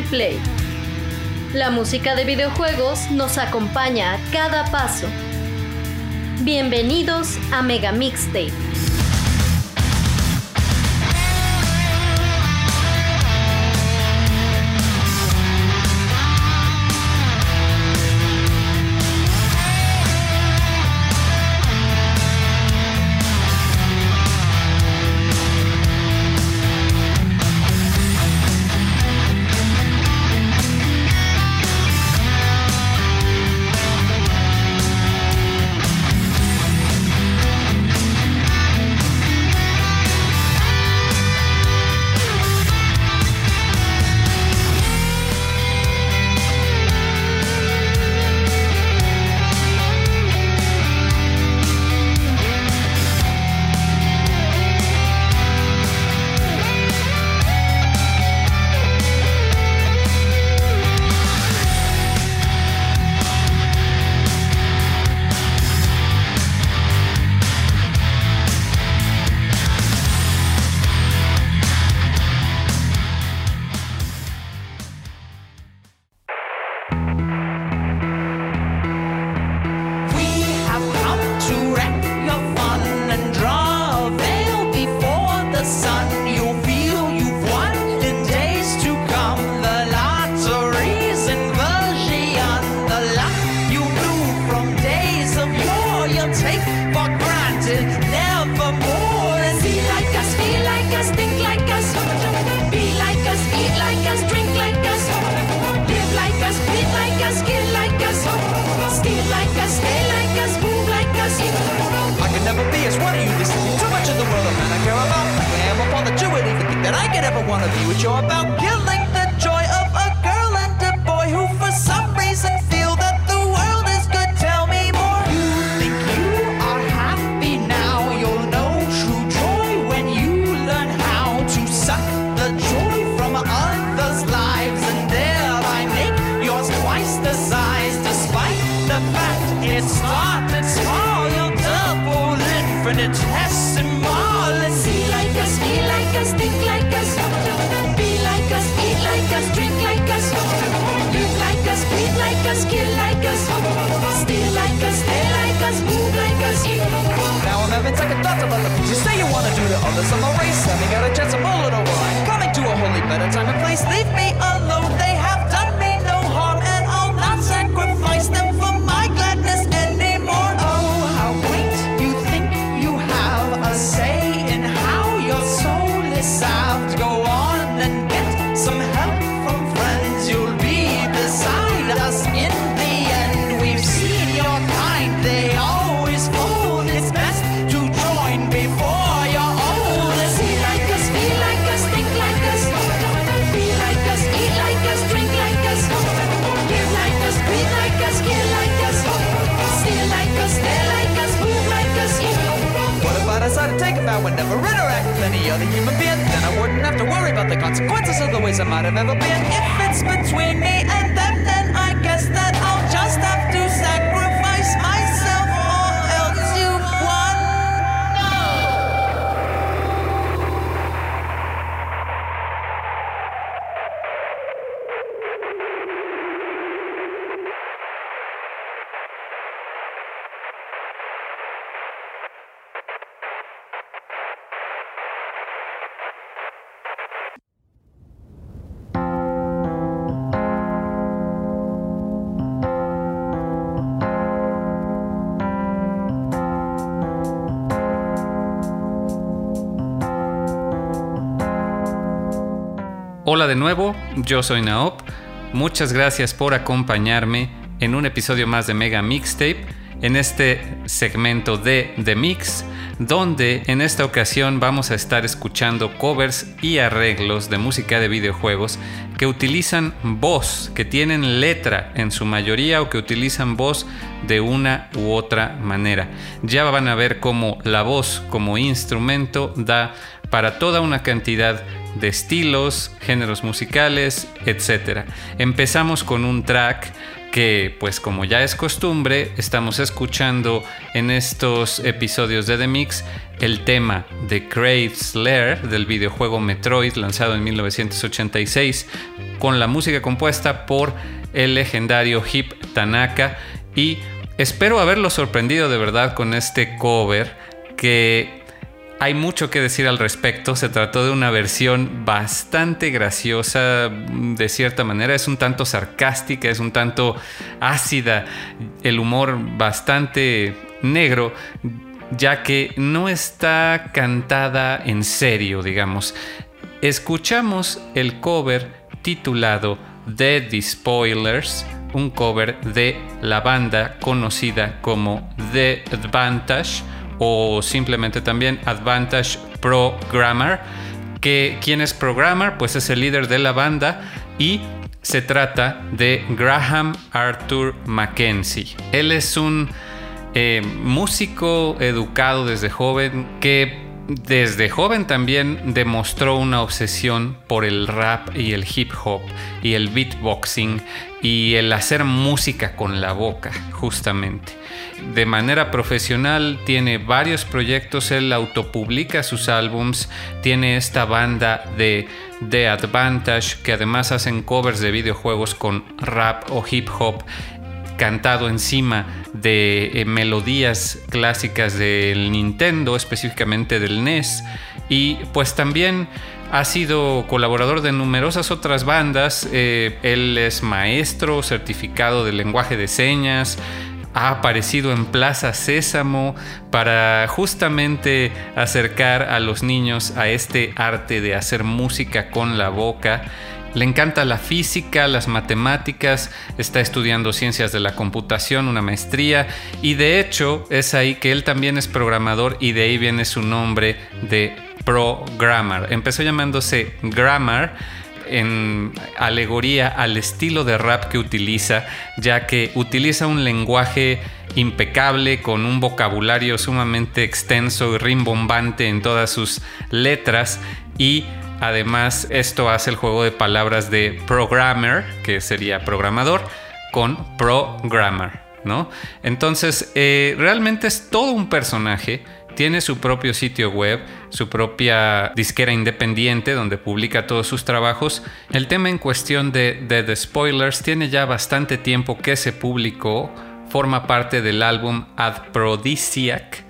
replay. La música de videojuegos nos acompaña a cada paso. Bienvenidos a Mega Mixtape. Hola de nuevo, yo soy Naop. Muchas gracias por acompañarme en un episodio más de Mega Mixtape, en este segmento de The Mix, donde en esta ocasión vamos a estar escuchando covers y arreglos de música de videojuegos que utilizan voz, que tienen letra en su mayoría o que utilizan voz de una u otra manera. Ya van a ver cómo la voz como instrumento da para toda una cantidad de estilos, géneros musicales, etc. Empezamos con un track que, pues como ya es costumbre, estamos escuchando en estos episodios de The Mix el tema de Crave Slayer del videojuego Metroid lanzado en 1986 con la música compuesta por el legendario Hip Tanaka y espero haberlo sorprendido de verdad con este cover que hay mucho que decir al respecto. Se trató de una versión bastante graciosa, de cierta manera. Es un tanto sarcástica, es un tanto ácida, el humor bastante negro, ya que no está cantada en serio, digamos. Escuchamos el cover titulado The Spoilers, un cover de la banda conocida como The Advantage o simplemente también Advantage Programmer, que quien es Programmer pues es el líder de la banda y se trata de Graham Arthur Mackenzie. Él es un eh, músico educado desde joven que desde joven también demostró una obsesión por el rap y el hip hop y el beatboxing y el hacer música con la boca, justamente. De manera profesional tiene varios proyectos, él autopublica sus álbums, tiene esta banda de The Advantage que además hacen covers de videojuegos con rap o hip hop cantado encima de eh, melodías clásicas del Nintendo, específicamente del NES, y pues también ha sido colaborador de numerosas otras bandas, eh, él es maestro certificado de lenguaje de señas, ha aparecido en Plaza Sésamo para justamente acercar a los niños a este arte de hacer música con la boca le encanta la física, las matemáticas, está estudiando ciencias de la computación, una maestría, y de hecho es ahí que él también es programador y de ahí viene su nombre de Programmer. Empezó llamándose Grammar en alegoría al estilo de rap que utiliza, ya que utiliza un lenguaje impecable con un vocabulario sumamente extenso y rimbombante en todas sus letras y Además, esto hace el juego de palabras de programmer, que sería programador, con programmer, ¿no? Entonces, eh, realmente es todo un personaje. Tiene su propio sitio web, su propia disquera independiente donde publica todos sus trabajos. El tema en cuestión de, The Spoilers tiene ya bastante tiempo que se publicó. Forma parte del álbum Adprodisiac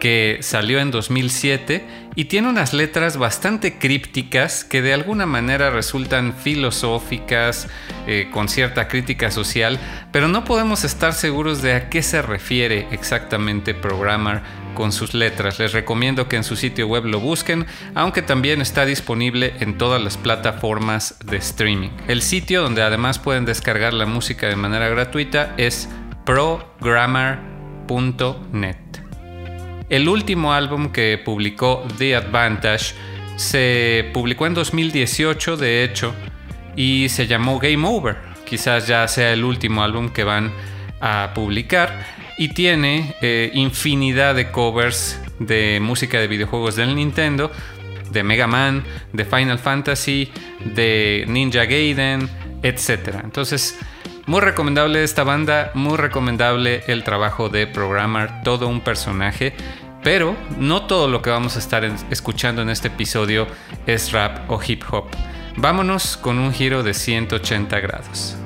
que salió en 2007 y tiene unas letras bastante crípticas que de alguna manera resultan filosóficas, eh, con cierta crítica social, pero no podemos estar seguros de a qué se refiere exactamente Programmer con sus letras. Les recomiendo que en su sitio web lo busquen, aunque también está disponible en todas las plataformas de streaming. El sitio donde además pueden descargar la música de manera gratuita es programmer.net. El último álbum que publicó The Advantage se publicó en 2018, de hecho, y se llamó Game Over. Quizás ya sea el último álbum que van a publicar y tiene eh, infinidad de covers de música de videojuegos del Nintendo, de Mega Man, de Final Fantasy, de Ninja Gaiden, etc. Entonces, muy recomendable esta banda, muy recomendable el trabajo de Programmer, todo un personaje. Pero no todo lo que vamos a estar escuchando en este episodio es rap o hip hop. Vámonos con un giro de 180 grados.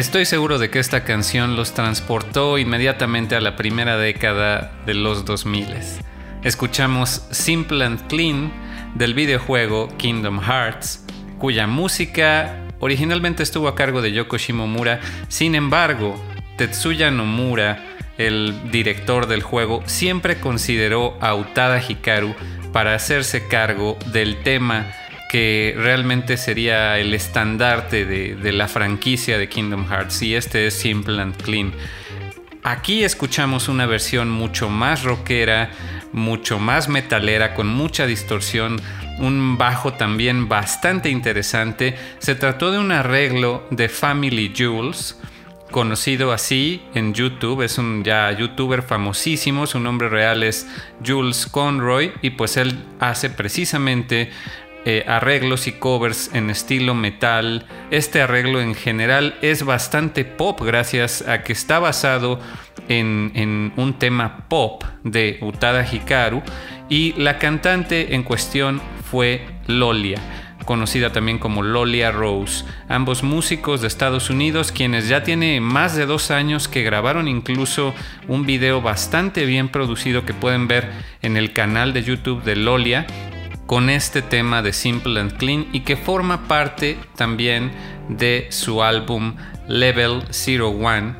Estoy seguro de que esta canción los transportó inmediatamente a la primera década de los 2000. Escuchamos Simple and Clean del videojuego Kingdom Hearts, cuya música originalmente estuvo a cargo de Yoko Shimomura. Sin embargo, Tetsuya Nomura, el director del juego, siempre consideró a Utada Hikaru para hacerse cargo del tema que realmente sería el estandarte de, la franquicia de Kingdom Hearts y este es Simple and Clean. Aquí escuchamos una versión mucho más rockera, mucho más metalera, con mucha distorsión, un bajo también bastante interesante. Se trató de un arreglo de Family Jules, conocido así en YouTube, es un ya youtuber famosísimo, su nombre real es Jules Conroy y pues él hace precisamente eh, arreglos y covers en estilo metal. Este arreglo en general es bastante pop gracias a que está basado en, un tema pop de Utada Hikaru y la cantante en cuestión fue Lolia conocida también como Lolia Rose, ambos músicos de Estados Unidos quienes ya tiene más de dos años que grabaron incluso un video bastante bien producido que pueden ver en el canal de YouTube de Lolia con este tema de Simple and Clean y que forma parte también de su álbum Level 01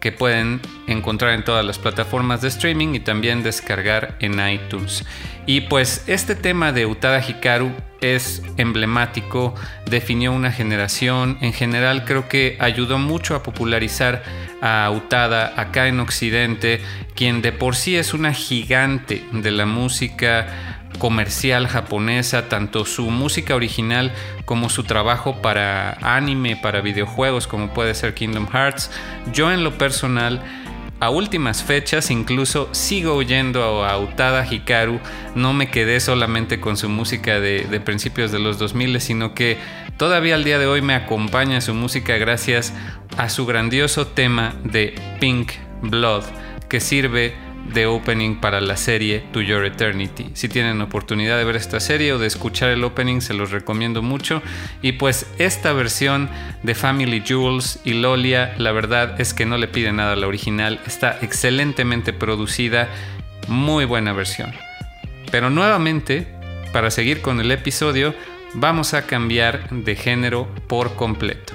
que pueden encontrar en todas las plataformas de streaming y también descargar en iTunes. Y pues este tema de Utada Hikaru es emblemático, definió una generación, en general creo que ayudó mucho a popularizar a Utada acá en Occidente, quien de por sí es una gigante de la música comercial japonesa, tanto su música original como su trabajo para anime, para videojuegos como puede ser Kingdom Hearts. Yo en lo personal a últimas fechas incluso sigo oyendo a Utada Hikaru, no me quedé solamente con su música de, de, principios de los 2000, sino que todavía al día de hoy me acompaña su música gracias a su grandioso tema de Pink Blood, que sirve de opening para la serie To Your Eternity. Si tienen oportunidad de ver esta serie o de escuchar el opening, se los recomiendo mucho. Y pues esta versión de Family Jewels y Lolia, la verdad es que no le pide nada a la original. Está excelentemente producida, muy buena versión. Pero nuevamente, para seguir con el episodio, vamos a cambiar de género por completo.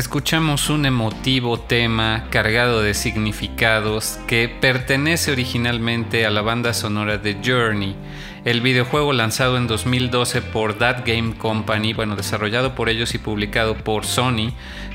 Escuchamos un emotivo tema cargado de significados que pertenece originalmente a la banda sonora de Journey, el videojuego lanzado en 2012 por That Game Company, bueno, desarrollado por ellos y publicado por Sony,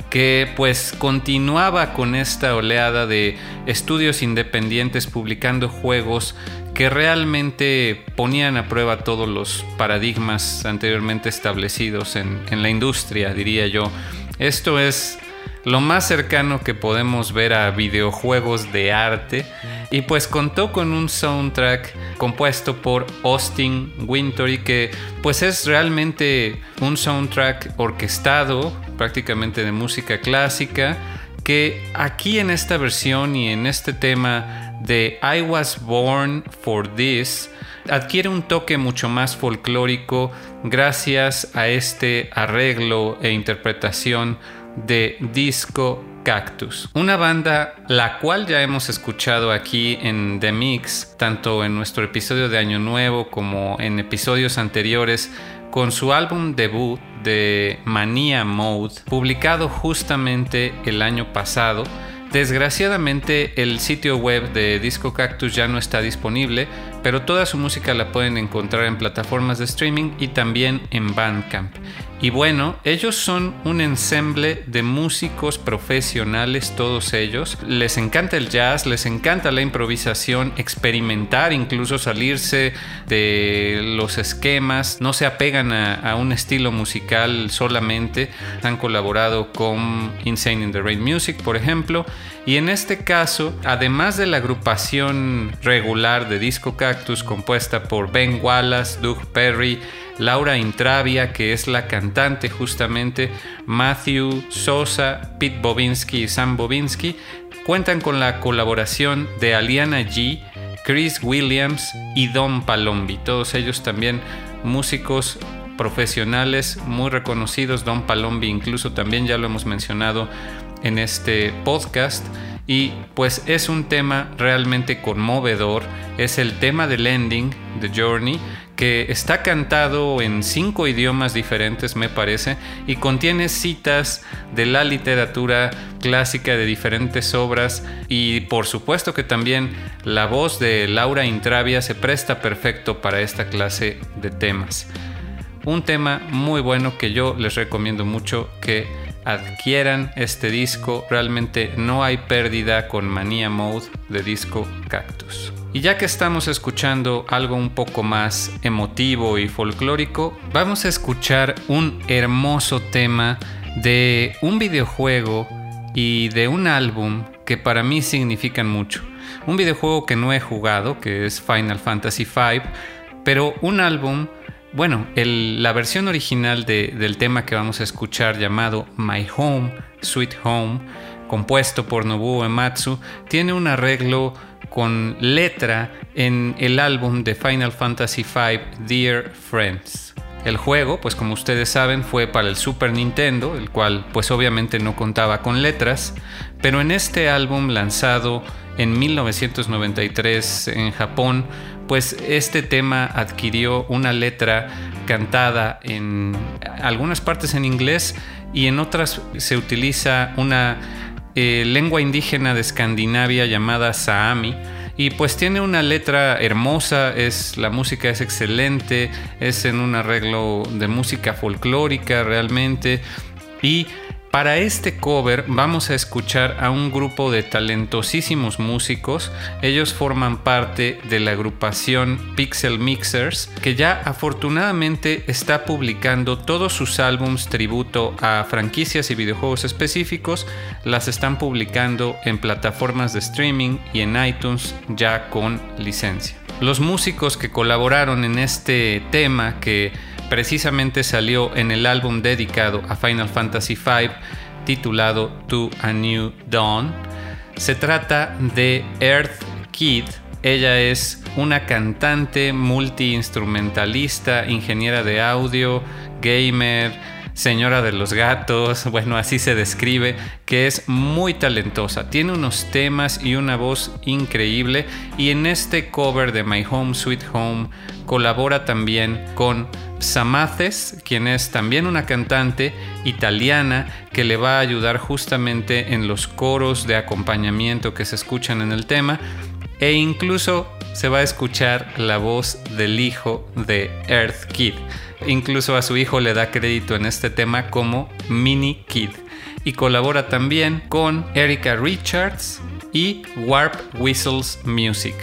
que pues continuaba con esta oleada de estudios independientes publicando juegos que realmente ponían a prueba todos los paradigmas anteriormente establecidos en, en la industria, diría yo. Esto es lo más cercano que podemos ver a videojuegos de arte. Y pues contó con un soundtrack compuesto por Austin Wintory que pues es realmente un soundtrack orquestado prácticamente de música clásica que aquí en esta versión y en este tema de I Was Born for This adquiere un toque mucho más folclórico gracias a este arreglo e interpretación de Disco Cactus, una banda la cual ya hemos escuchado aquí en The Mix, tanto en nuestro episodio de Año Nuevo como en episodios anteriores, con su álbum debut de Mania Mode, publicado justamente el año pasado. Desgraciadamente el sitio web de Disco Cactus ya no está disponible, pero toda su música la pueden encontrar en plataformas de streaming y también en Bandcamp. Y bueno, ellos son un ensemble de músicos profesionales, todos ellos. Les encanta el jazz, les encanta la improvisación, experimentar, incluso salirse de los esquemas. No se apegan a, un estilo musical solamente. Han colaborado con Insane in the Rain Music, por ejemplo. Y en este caso, además de la agrupación regular de Disco Compuesta por Ben Wallace, Doug Perry, Laura Intravia, que es la cantante justamente, Matthew Sosa, Pete Bobinski y Sam Bobinski, cuentan con la colaboración de Aliana G, Chris Williams y Don Palombi, todos ellos también músicos profesionales muy reconocidos, Don Palombi incluso también ya lo hemos mencionado en este podcast y pues es un tema realmente conmovedor, es el tema del ending, The Journey, que está cantado en cinco idiomas diferentes, me parece, y contiene citas de la literatura clásica de diferentes obras y por supuesto que también la voz de Laura Intravia se presta perfecto para esta clase de temas. Un tema muy bueno que yo les recomiendo mucho que adquieran este disco. Realmente no hay pérdida con Mania Mode de disco Cactus. Y ya que estamos escuchando algo un poco más emotivo y folclórico, vamos a escuchar un hermoso tema de un videojuego y de un álbum que para mí significan mucho. Un videojuego que no he jugado, que es Final Fantasy V, pero un álbum, bueno, la versión original del tema que vamos a escuchar llamado My Home, Sweet Home, compuesto por Nobuo Ematsu, tiene un arreglo con letra en el álbum de Final Fantasy V Dear Friends. El juego, pues como ustedes saben, fue para el Super Nintendo, el cual pues obviamente no contaba con letras, pero en este álbum lanzado en 1993 en Japón, pues este tema adquirió una letra cantada en algunas partes en inglés y en otras se utiliza una eh, lengua indígena de Escandinavia llamada Saami. Y pues tiene una letra hermosa, es, la música es excelente, es en un arreglo de música folclórica realmente. Y para este cover vamos a escuchar a un grupo de talentosísimos músicos. Ellos forman parte de la agrupación Pixel Mixers, que ya afortunadamente está publicando todos sus álbums tributo a franquicias y videojuegos específicos. Las están publicando en plataformas de streaming y en iTunes ya con licencia. Los músicos que colaboraron en este tema que precisamente salió en el álbum dedicado a Final Fantasy V titulado To a New Dawn. Se trata de Earth Kid. Ella es una cantante, multiinstrumentalista, ingeniera de audio, gamer, señora de los gatos, bueno, así se describe, que es muy talentosa, tiene unos temas y una voz increíble. Y en este cover de My Home Sweet Home colabora también con Samaces, quien es también una cantante italiana que le va a ayudar justamente en los coros de acompañamiento que se escuchan en el tema. E incluso se va a escuchar la voz del hijo de Earth Kid. Incluso a su hijo le da crédito en este tema como Mini Kid. Y colabora también con Erika Richards y Warp Whistles Music.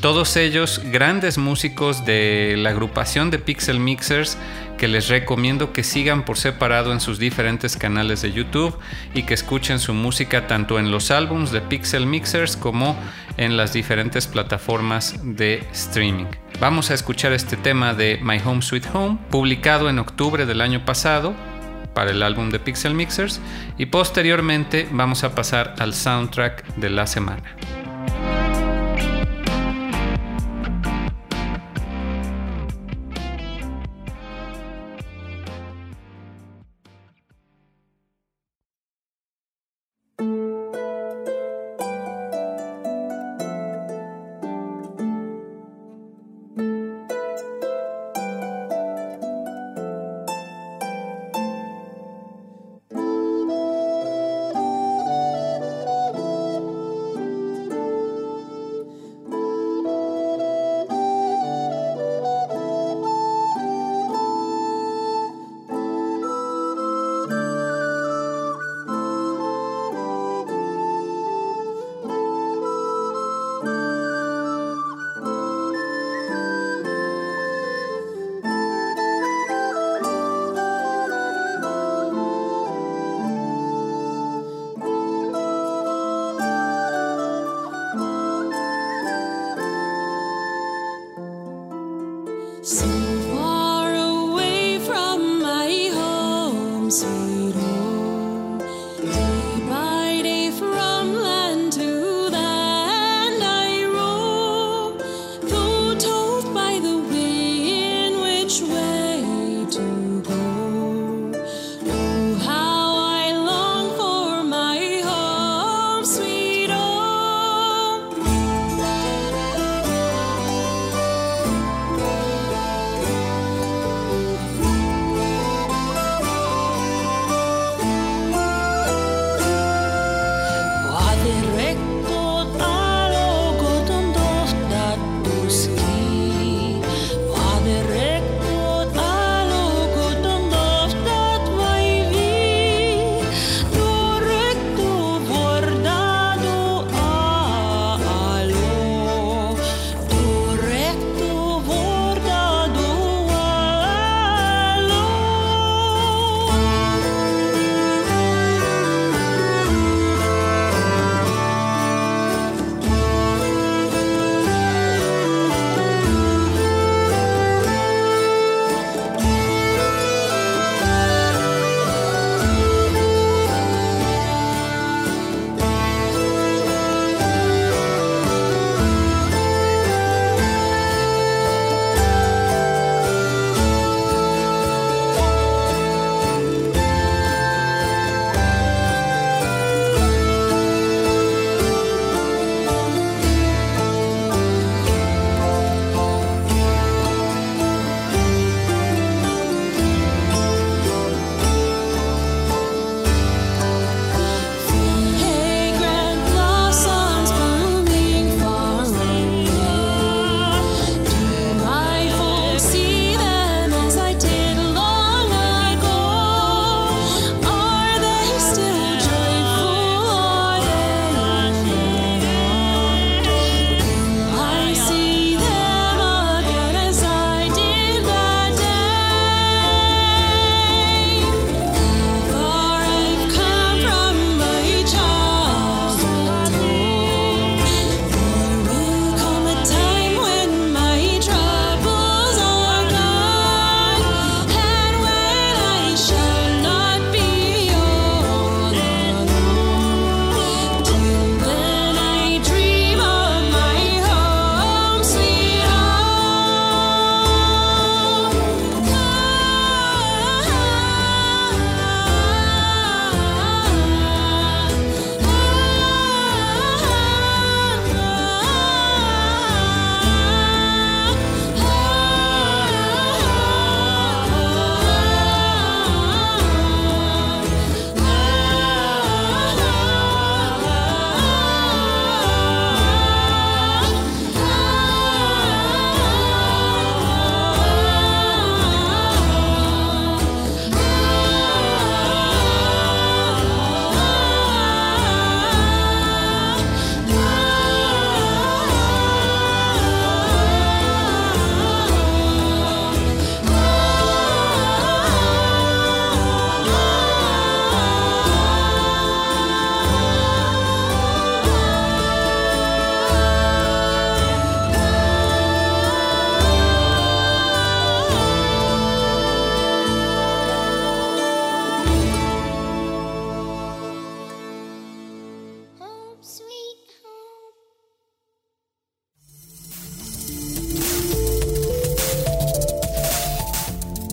Todos ellos grandes músicos de la agrupación de Pixel Mixers que les recomiendo que sigan por separado en sus diferentes canales de YouTube y que escuchen su música tanto en los álbums de Pixel Mixers como en las diferentes plataformas de streaming. Vamos a escuchar este tema de My Home Sweet Home, publicado en octubre del año pasado para el álbum de Pixel Mixers y posteriormente vamos a pasar al soundtrack de la semana.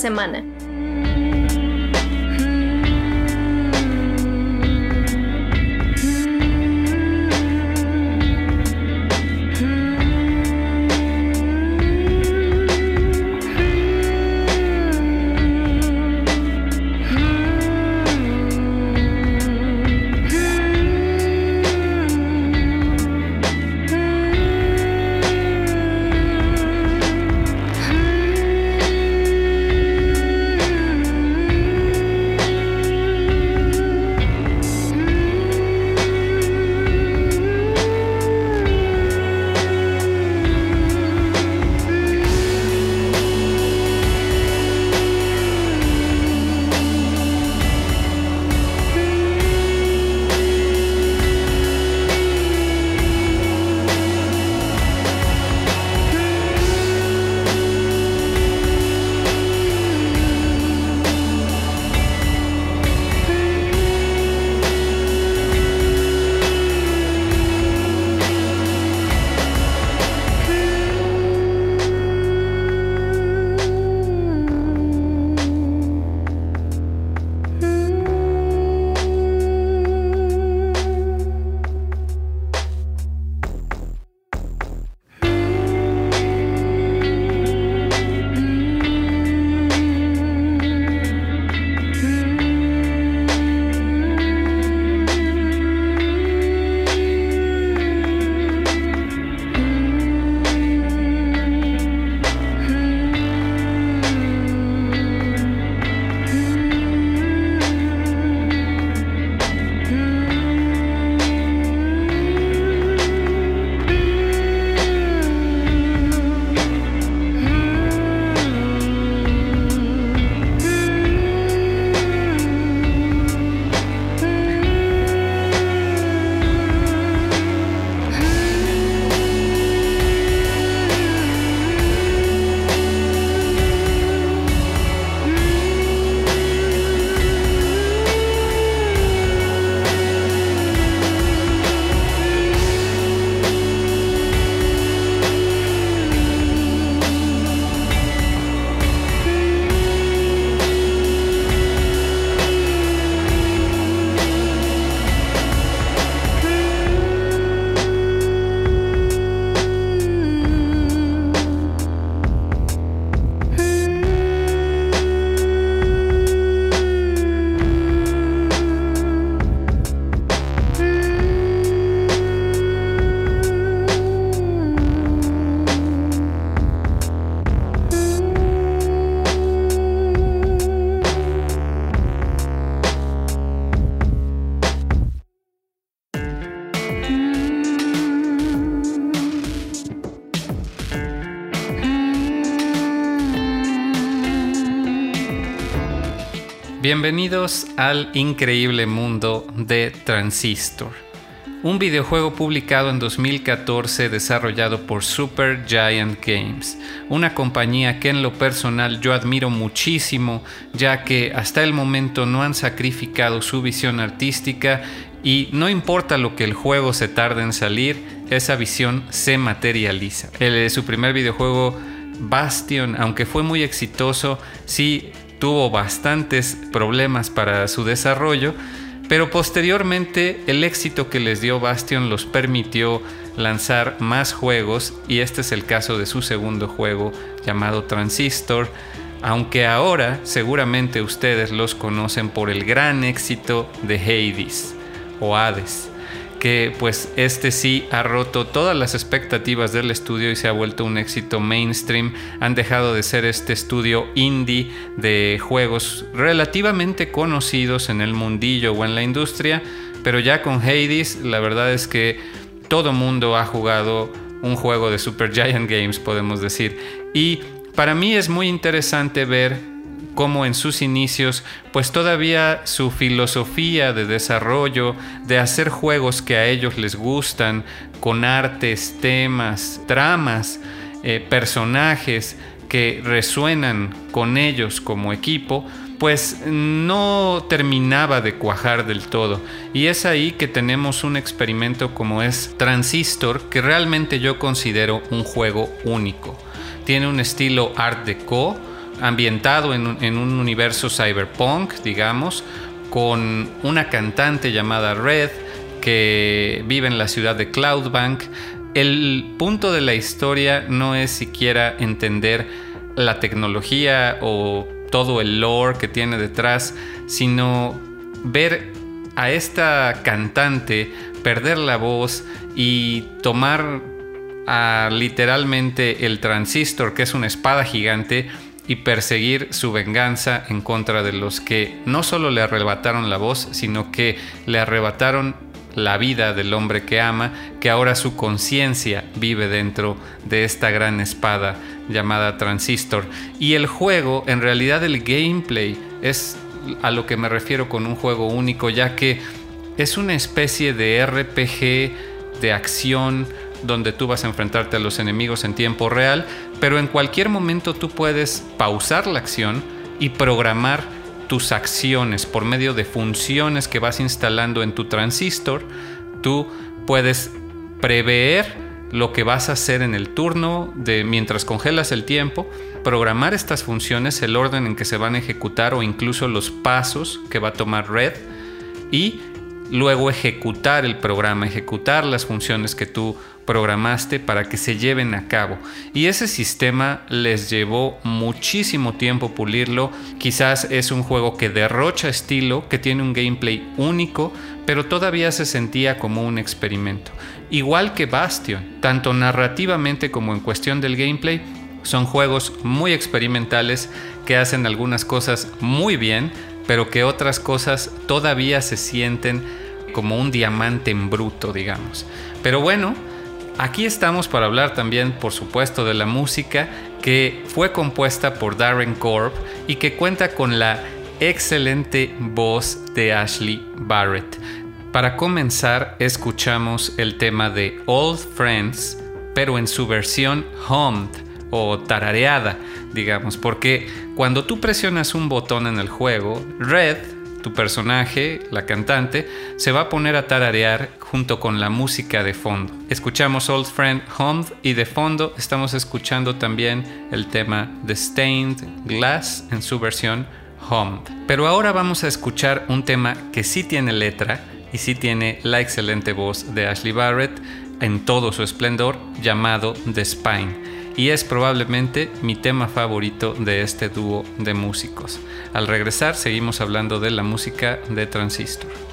Semana. Bienvenidos al increíble mundo de Transistor, un videojuego publicado en 2014 desarrollado por Super Giant Games, una compañía que en lo personal yo admiro muchísimo ya que hasta el momento no han sacrificado su visión artística y no importa lo que el juego se tarde en salir, esa visión se materializa. El, su primer videojuego Bastion, aunque fue muy exitoso, sí tuvo bastantes problemas para su desarrollo, pero posteriormente el éxito que les dio Bastion los permitió lanzar más juegos y este es el caso de su segundo juego llamado Transistor, aunque ahora seguramente ustedes los conocen por el gran éxito de Hades o Hades que pues este sí ha roto todas las expectativas del estudio y se ha vuelto un éxito mainstream. Han dejado de ser este estudio indie de juegos relativamente conocidos en el mundillo o en la industria, pero ya con Hades la verdad es que todo mundo ha jugado un juego de Super Giant Games, podemos decir. Y para mí es muy interesante ver cómo en sus inicios, pues todavía su filosofía de desarrollo, de hacer juegos que a ellos les gustan, con artes, temas, tramas, eh, personajes que resuenan con ellos como equipo, pues no terminaba de cuajar del todo. Y es ahí que tenemos un experimento como es Transistor, que realmente yo considero un juego único. Tiene un estilo art deco, ambientado en un, universo cyberpunk, digamos, con una cantante llamada Red que vive en la ciudad de Cloudbank. El punto de la historia no es siquiera entender la tecnología o todo el lore que tiene detrás, sino ver a esta cantante perder la voz y tomar a literalmente el transistor, que es una espada gigante, y perseguir su venganza en contra de los que no solo le arrebataron la voz, sino que le arrebataron la vida del hombre que ama, que ahora su conciencia vive dentro de esta gran espada llamada Transistor. Y el juego, en realidad el gameplay, es a lo que me refiero con un juego único, ya que es una especie de RPG de acción donde tú vas a enfrentarte a los enemigos en tiempo real, pero en cualquier momento tú puedes pausar la acción y programar tus acciones por medio de funciones que vas instalando en tu transistor. Tú puedes prever lo que vas a hacer en el turno de mientras congelas el tiempo, programar estas funciones, el orden en que se van a ejecutar o incluso los pasos que va a tomar Red y luego ejecutar el programa, ejecutar las funciones que tú programaste para que se lleven a cabo. Y ese sistema les llevó muchísimo tiempo pulirlo. Quizás es un juego que derrocha estilo, que tiene un gameplay único, pero todavía se sentía como un experimento. Igual que Bastion, tanto narrativamente como en cuestión del gameplay, son juegos muy experimentales que hacen algunas cosas muy bien, pero que otras cosas todavía se sienten como un diamante en bruto, digamos. Pero bueno, Aquí estamos para hablar también, por supuesto, de la música que fue compuesta por Darren Korb y que cuenta con la excelente voz de Ashley Barrett. Para comenzar, escuchamos el tema de Old Friends, pero en su versión hummed o tarareada, digamos, porque cuando tú presionas un botón en el juego, Red tu personaje, la cantante, se va a poner a tararear junto con la música de fondo. Escuchamos Old Friend Home y de fondo estamos escuchando también el tema The Stained Glass en su versión Home. Pero ahora vamos a escuchar un tema que sí tiene letra y sí tiene la excelente voz de Ashley Barrett en todo su esplendor llamado The Spine y es probablemente mi tema favorito de este dúo de músicos. Al regresar seguimos hablando de la música de Transistor.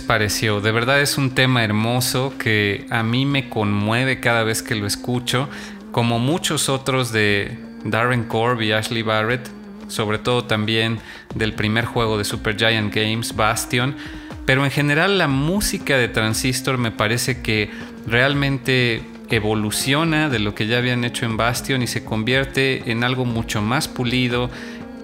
Pareció? De verdad es un tema hermoso que a mí me conmueve cada vez que lo escucho, como muchos otros de Darren Korb y Ashley Barrett, sobre todo también del primer juego de Supergiant Games, Bastion. Pero en general la música de Transistor me parece que realmente evoluciona de lo que ya habían hecho en Bastion y se convierte en algo mucho más pulido,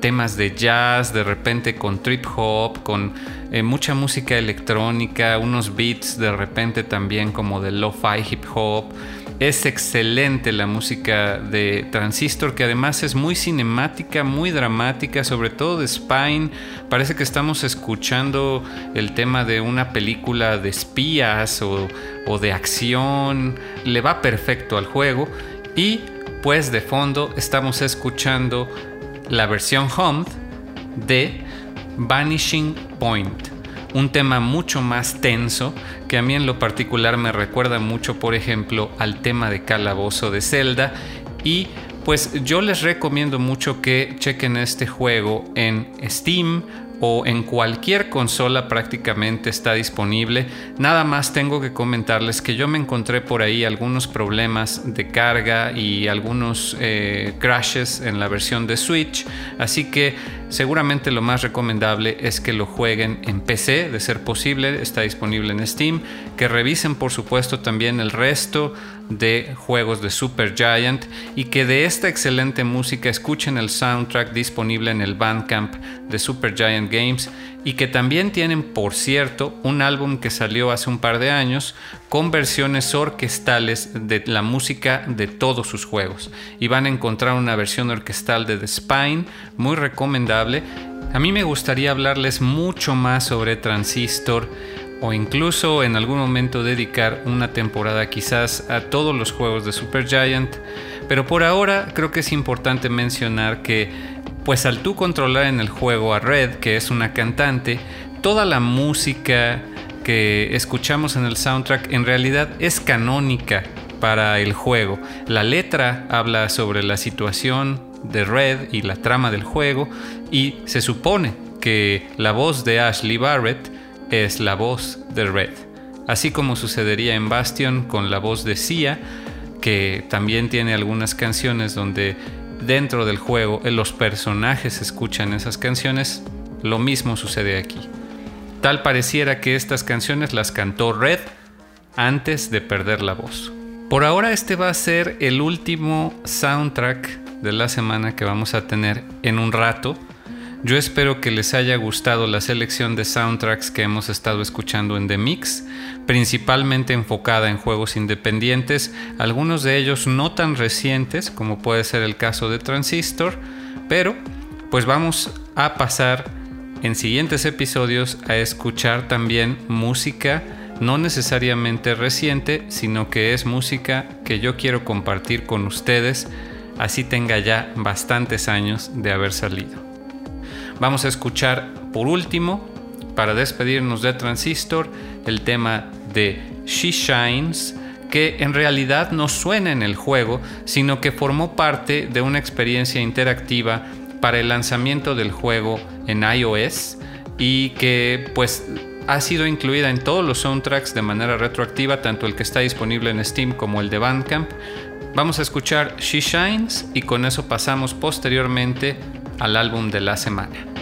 temas de jazz, de repente con trip hop, con eh, mucha música electrónica, unos beats de repente también como de lo-fi hip hop. Es excelente la música de Transistor, que además es muy cinemática, muy dramática, sobre todo de Spine. Parece que estamos escuchando el tema de una película de espías o, o de acción. Le va perfecto al juego. Y pues de fondo estamos escuchando la versión Hummed de Vanishing Point. Un tema mucho más tenso que a mí en lo particular me recuerda mucho, por ejemplo, al tema de Calabozo de Zelda. Y pues yo les recomiendo mucho que chequen este juego en Steam o en cualquier consola prácticamente está disponible. Nada más tengo que comentarles que yo me encontré por ahí algunos problemas de carga y algunos eh, crashes en la versión de Switch, así que seguramente lo más recomendable es que lo jueguen en PC, de ser posible, está disponible en Steam, que revisen por supuesto también el resto de juegos de Super Giant y que de esta excelente música escuchen el soundtrack disponible en el Bandcamp de Super Giant Games y que también tienen, por cierto, un álbum que salió hace un par de años con versiones orquestales de la música de todos sus juegos. Y van a encontrar una versión orquestal de The Spine, muy recomendable. A mí me gustaría hablarles mucho más sobre Transistor o incluso en algún momento dedicar una temporada quizás a todos los juegos de Supergiant. Pero por ahora creo que es importante mencionar que pues al tú controlar en el juego a Red, que es una cantante, toda la música que escuchamos en el soundtrack en realidad es canónica para el juego. La letra habla sobre la situación de Red y la trama del juego y se supone que la voz de Ashley Barrett es la voz de Red. Así como sucedería en Bastion con la voz de Sia, que también tiene algunas canciones donde dentro del juego eh, los personajes escuchan esas canciones, lo mismo sucede aquí. Tal pareciera que estas canciones las cantó Red antes de perder la voz. Por ahora este va a ser el último soundtrack de la semana que vamos a tener en un rato. Yo espero que les haya gustado la selección de soundtracks que hemos estado escuchando en The Mix, principalmente enfocada en juegos independientes, algunos de ellos no tan recientes como puede ser el caso de Transistor, pero pues vamos a pasar en siguientes episodios a escuchar también música no necesariamente reciente, sino que es música que yo quiero compartir con ustedes, así tenga ya bastantes años de haber salido. Vamos a escuchar por último, para despedirnos de Transistor, el tema de She Shines, que en realidad no suena en el juego, sino que formó parte de una experiencia interactiva para el lanzamiento del juego en iOS y que pues ha sido incluida en todos los soundtracks de manera retroactiva, tanto el que está disponible en Steam como el de Bandcamp. Vamos a escuchar She Shines y con eso pasamos posteriormente al álbum de la semana.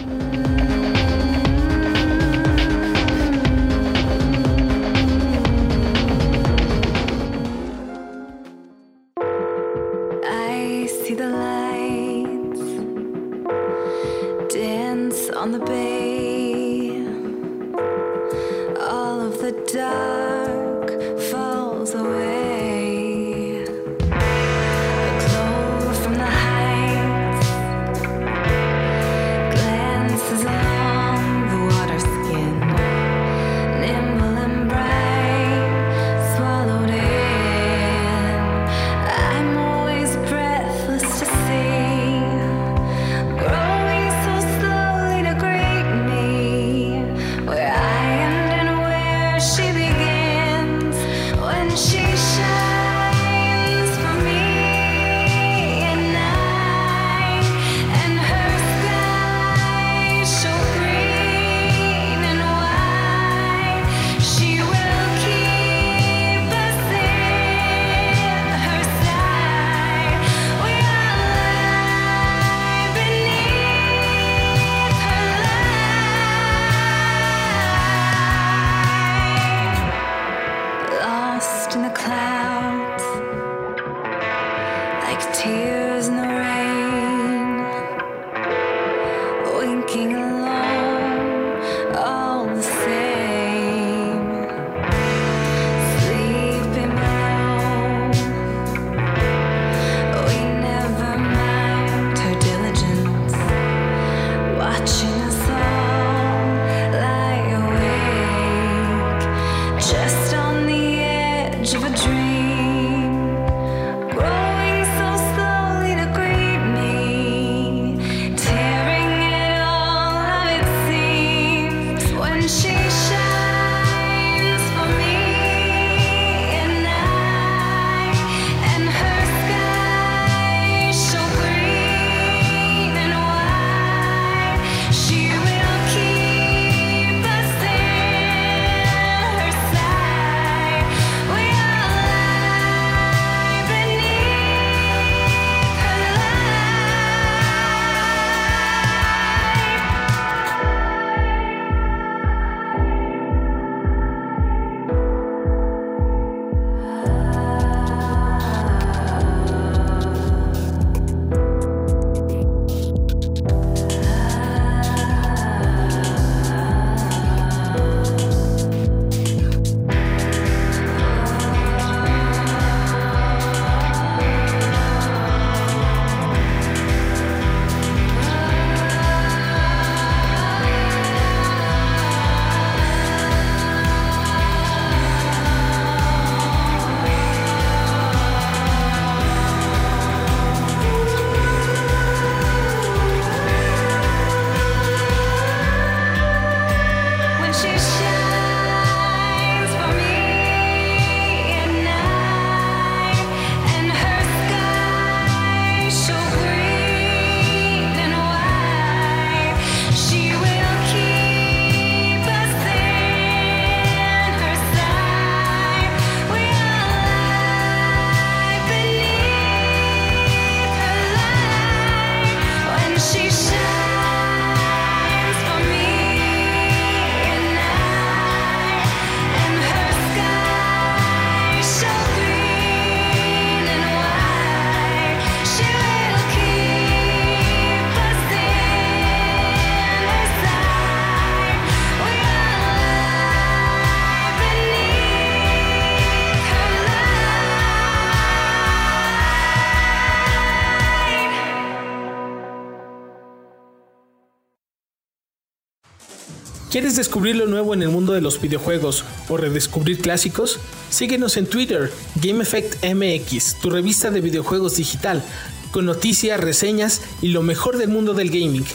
¿Quieres descubrir lo nuevo en el mundo de los videojuegos o redescubrir clásicos? Síguenos en Twitter, GameEffectMX, tu revista de videojuegos digital, con noticias, reseñas y lo mejor del mundo del gaming.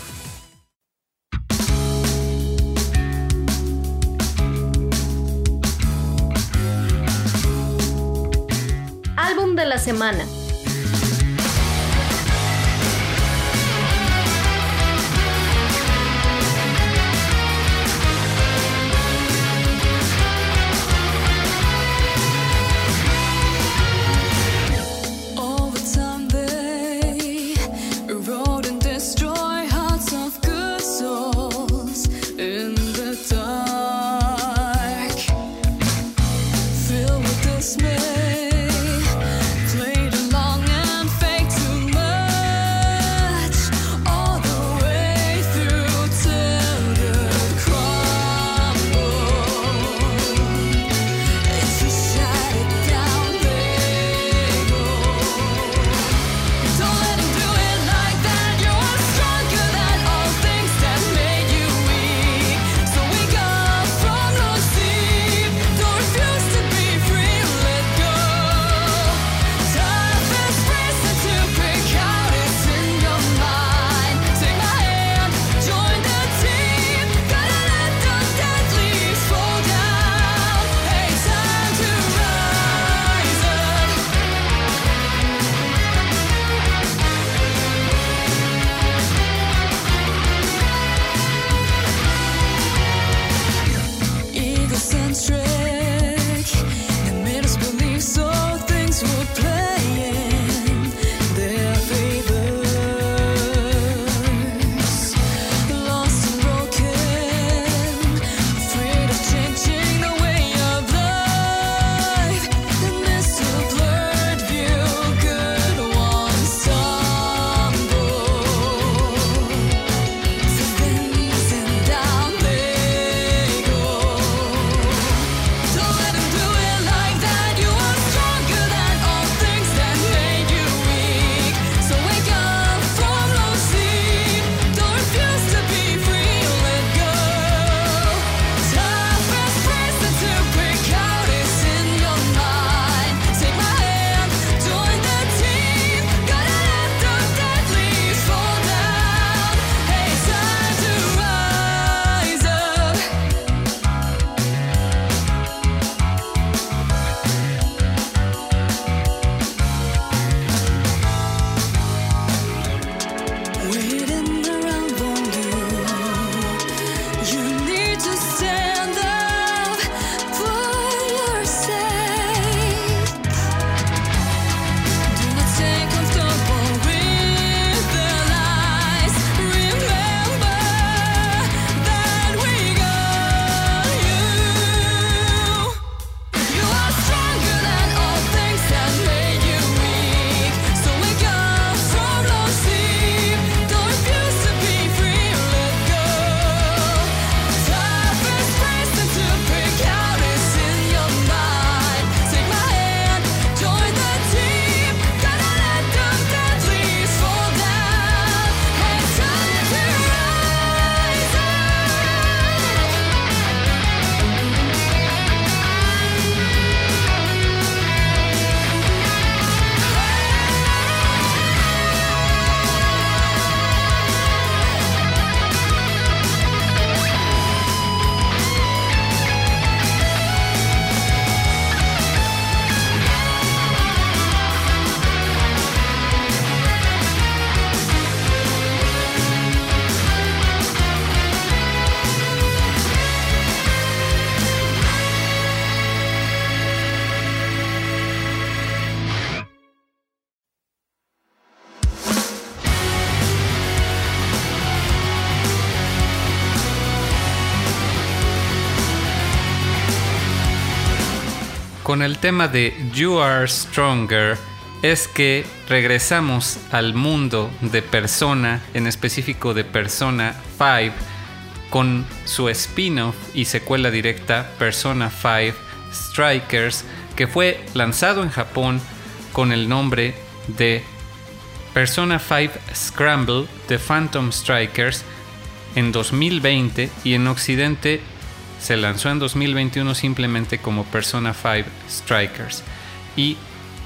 Álbum de la semana. Con el tema de You Are Stronger es que regresamos al mundo de Persona, en específico de Persona 5, con su spin-off y secuela directa Persona 5 Strikers, que fue lanzado en Japón con el nombre de Persona 5 Scramble The Phantom Strikers en 2020 y en Occidente se lanzó en 2021 simplemente como Persona 5 Strikers. Y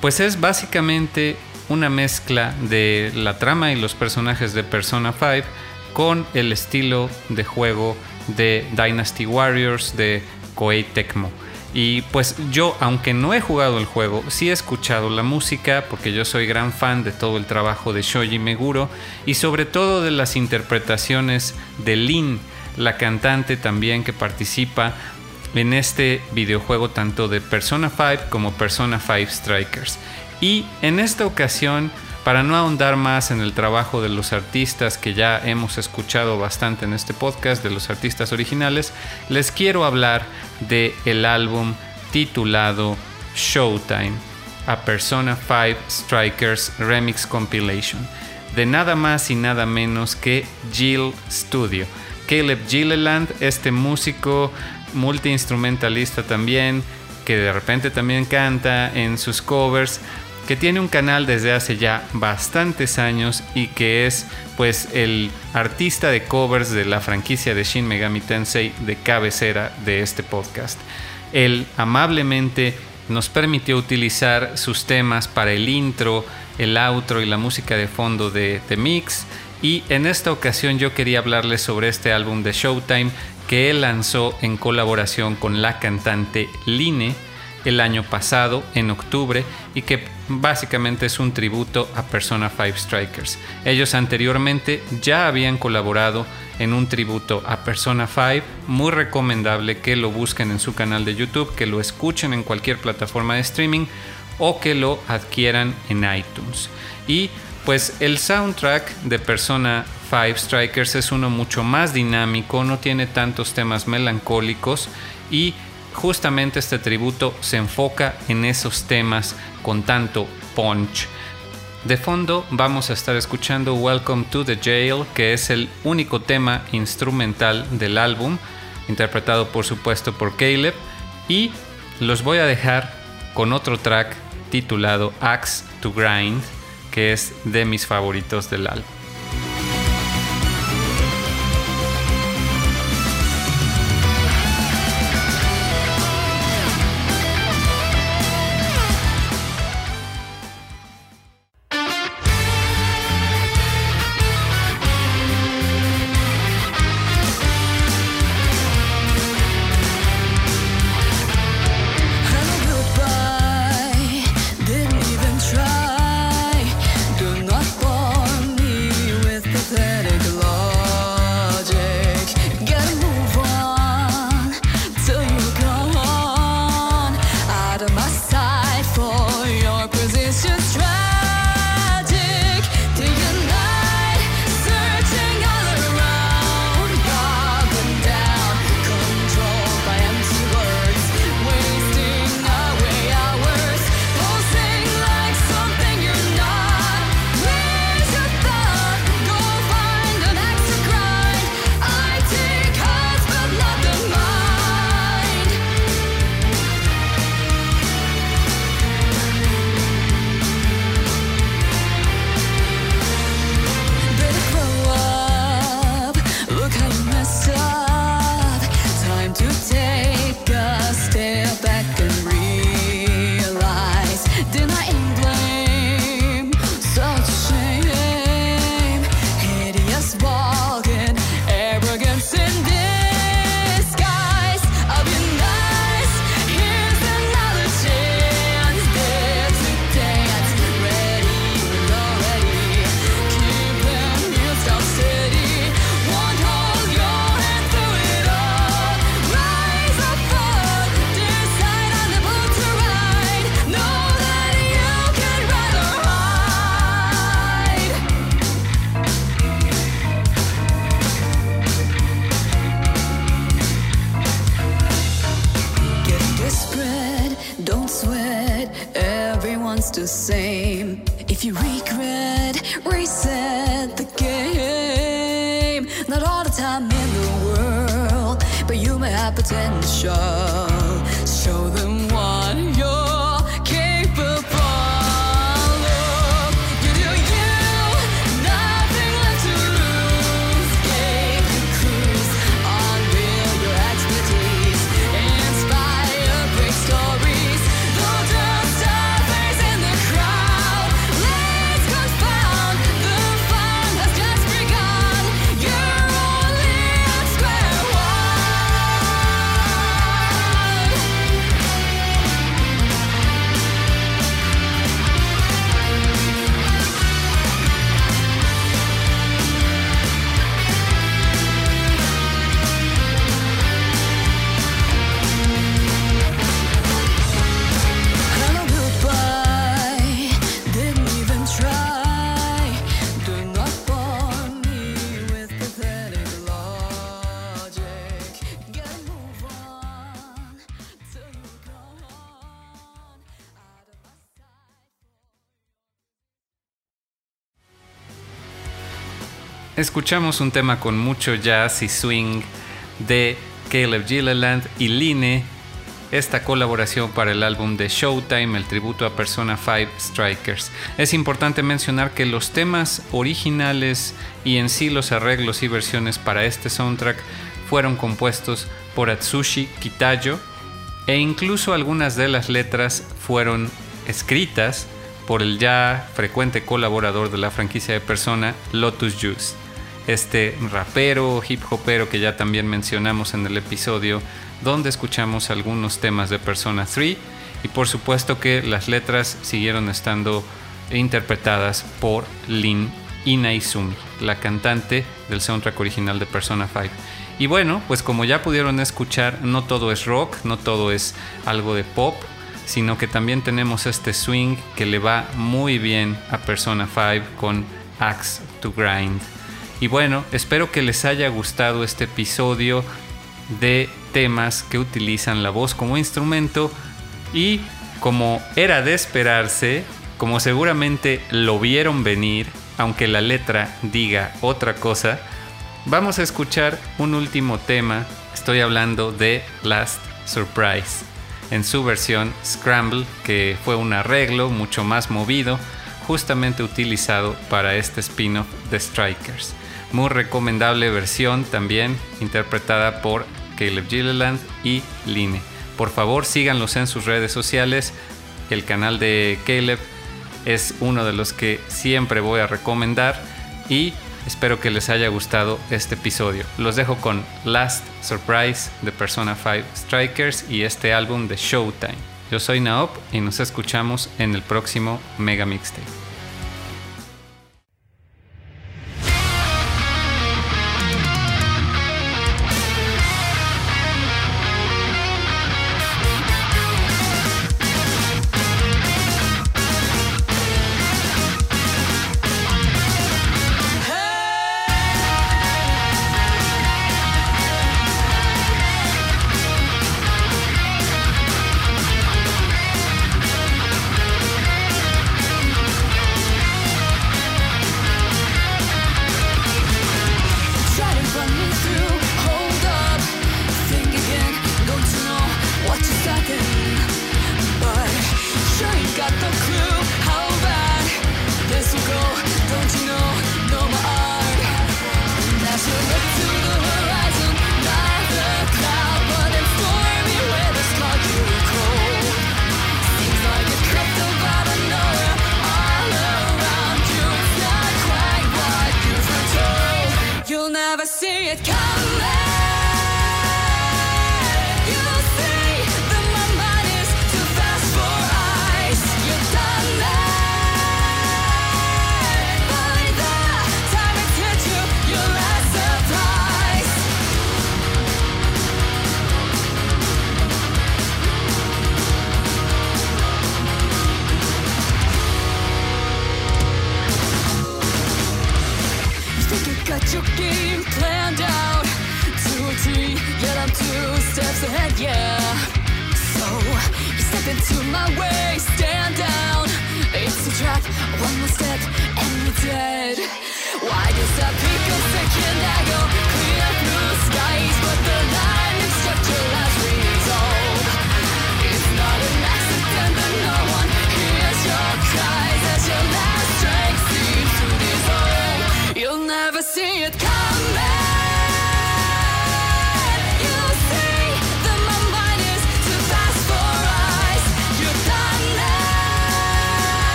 pues es básicamente una mezcla de la trama y los personajes de Persona 5 con el estilo de juego de Dynasty Warriors de Koei Tecmo. Y pues yo, aunque no he jugado el juego, sí he escuchado la música porque yo soy gran fan de todo el trabajo de Shoji Meguro y sobre todo de las interpretaciones de Lin, la cantante también que participa en este videojuego tanto de Persona 5 como Persona 5 Strikers. Y en esta ocasión, para no ahondar más en el trabajo de los artistas que ya hemos escuchado bastante en este podcast, de los artistas originales, les quiero hablar de el álbum titulado Showtime, a Persona 5 Strikers Remix Compilation, de nada más y nada menos que Jill Studio. Caleb Gilliland, este músico multiinstrumentalista también, que de repente también canta en sus covers, que tiene un canal desde hace ya bastantes años y que es pues el artista de covers de la franquicia de Shin Megami Tensei de cabecera de este podcast. Él amablemente nos permitió utilizar sus temas para el intro, el outro y la música de fondo de The Mix. Y en esta ocasión yo quería hablarles sobre este álbum de Showtime que él lanzó en colaboración con la cantante Line el año pasado, en octubre, y que básicamente es un tributo a Persona 5 Strikers. Ellos anteriormente ya habían colaborado en un tributo a Persona 5, muy recomendable que lo busquen en su canal de YouTube, que lo escuchen en cualquier plataforma de streaming o que lo adquieran en iTunes. Y pues el soundtrack de Persona 5 Strikers es uno mucho más dinámico, no tiene tantos temas melancólicos y justamente este tributo se enfoca en esos temas con tanto punch. De fondo vamos a estar escuchando Welcome to the Jail, que es el único tema instrumental del álbum, interpretado por supuesto por Caleb, y los voy a dejar con otro track titulado Axe to Grind, que es de mis favoritos del álbum. Escuchamos un tema con mucho jazz y swing de Caleb Gilliland y Line, esta colaboración para el álbum de Showtime, el tributo a Persona 5 Strikers. Es importante mencionar que los temas originales y en sí los arreglos y versiones para este soundtrack fueron compuestos por Atsushi Kitayo e incluso algunas de las letras fueron escritas por el ya frecuente colaborador de la franquicia de Persona, Lotus Juice. Este rapero, hip hopero que ya también mencionamos en el episodio donde escuchamos algunos temas de Persona 3 y por supuesto que las letras siguieron estando interpretadas por Lin Inaizumi, la cantante del soundtrack original de Persona 5. Y bueno, pues como ya pudieron escuchar, no todo es rock, no todo es algo de pop, sino que también tenemos este swing que le va muy bien a Persona 5 con Axe to Grind. Y bueno, espero que les haya gustado este episodio de temas que utilizan la voz como instrumento y como era de esperarse, como seguramente lo vieron venir, aunque la letra diga otra cosa, vamos a escuchar un último tema. Estoy hablando de Last Surprise en su versión Scramble, que fue un arreglo mucho más movido, justamente utilizado para este spin-off de Strikers. Muy recomendable versión también interpretada por Caleb Gilliland y Line. Por favor síganlos en sus redes sociales. El canal de Caleb es uno de los que siempre voy a recomendar y espero que les haya gustado este episodio. Los dejo con Last Surprise de Persona 5 Strikers y este álbum de Showtime. Yo soy Naop y nos escuchamos en el próximo Mega Mixtape.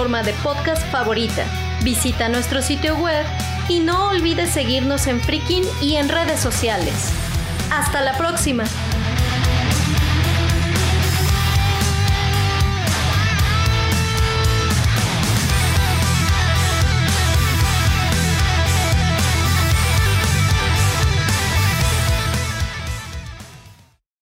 de podcast favorita. Visita nuestro sitio web y no olvides seguirnos en Freaking y en redes sociales. ¡Hasta la próxima!